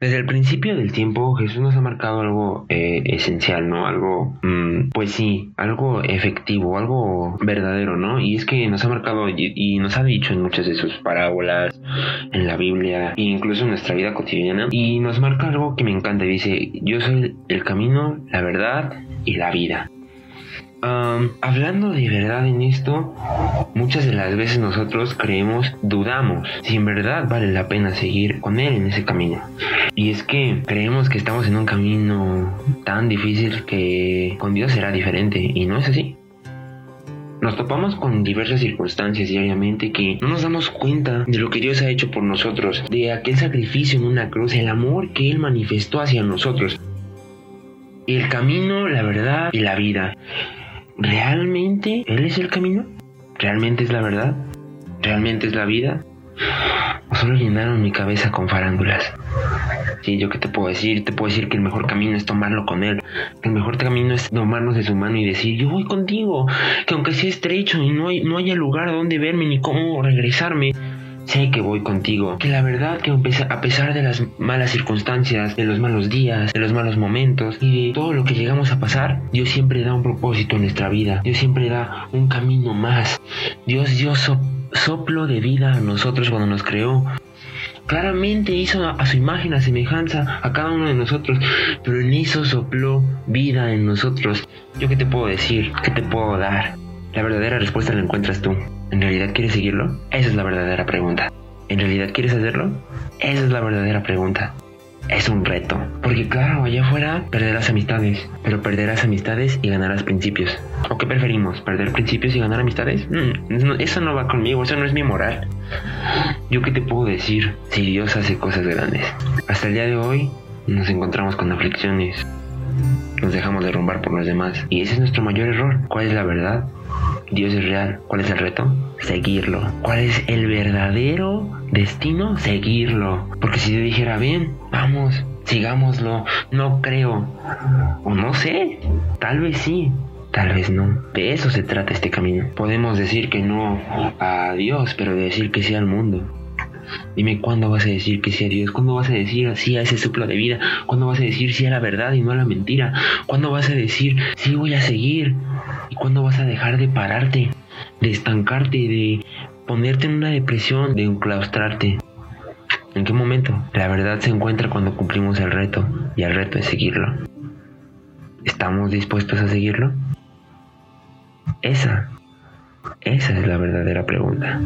Desde el principio del tiempo Jesús nos ha marcado algo eh, esencial, ¿no? Algo, mm, pues sí, algo efectivo, algo verdadero, ¿no? Y es que nos ha marcado y, nos ha dicho en muchas de sus parábolas, en la Biblia, e incluso en nuestra vida cotidiana. Y nos marca algo que me encanta. Dice, yo soy el camino, la verdad y la vida hablando de verdad en esto, muchas de las veces nosotros creemos, dudamos si en verdad vale la pena seguir con Él en ese camino. Y es que creemos que estamos en un camino tan difícil que con Dios será diferente y no es así. Nos topamos con diversas circunstancias diariamente que no nos damos cuenta de lo que Dios ha hecho por nosotros, de aquel sacrificio en una cruz, el amor que Él manifestó hacia nosotros. El camino, la verdad y la vida. ¿realmente Él es el camino? ¿Realmente es la verdad? ¿Realmente es la vida? ¿O solo llenaron mi cabeza con farándulas? Sí, yo qué te puedo decir, te puedo decir que el mejor camino es tomarlo con él, el mejor camino es tomarnos de su mano y decir, yo voy contigo, que aunque sea estrecho y no, hay, no haya lugar donde verme ni cómo regresarme, Sé que voy contigo, que la verdad que a pesar de las malas circunstancias, de los malos días, de los malos momentos y de todo lo que llegamos a pasar, Dios siempre da un propósito en nuestra vida, Dios siempre da un camino más. Dios dio soplo de vida a nosotros cuando nos creó. Claramente hizo a su imagen, a semejanza a cada uno de nosotros, pero en eso sopló vida en nosotros. ¿Yo qué te puedo decir? ¿Qué te puedo dar? La verdadera respuesta la encuentras tú. ¿En realidad quieres seguirlo? Esa es la verdadera pregunta. ¿En realidad quieres hacerlo? Esa es la verdadera pregunta. Es un reto. Porque claro, allá afuera perderás amistades. Pero perderás amistades y ganarás principios. ¿O qué preferimos? ¿Perder principios y ganar amistades? Mm, eso no va conmigo, eso no es mi moral. ¿Yo qué te puedo decir si Dios hace cosas grandes? Hasta el día de hoy nos encontramos con aflicciones. Nos dejamos derrumbar por los demás. Y ese es nuestro mayor error. ¿Cuál es la verdad? Dios es real. ¿Cuál es el reto? Seguirlo. ¿Cuál es el verdadero destino? Seguirlo. Porque si yo dijera, bien, vamos, sigámoslo, no creo. O no sé, tal vez sí. Tal vez no. De eso se trata este camino. Podemos decir que no a Dios, pero decir que sí al mundo. Dime cuándo vas a decir que sí a Dios, cuándo vas a decir sí a ese soplo de vida, cuándo vas a decir sí a la verdad y no a la mentira, cuándo vas a decir sí voy a seguir cuándo vas a dejar de pararte, de estancarte, de ponerte en una depresión, de enclaustrarte. ¿En qué momento? La verdad se encuentra cuando cumplimos el reto y el reto es seguirlo. ¿Estamos dispuestos a seguirlo? Esa, esa es la verdadera pregunta.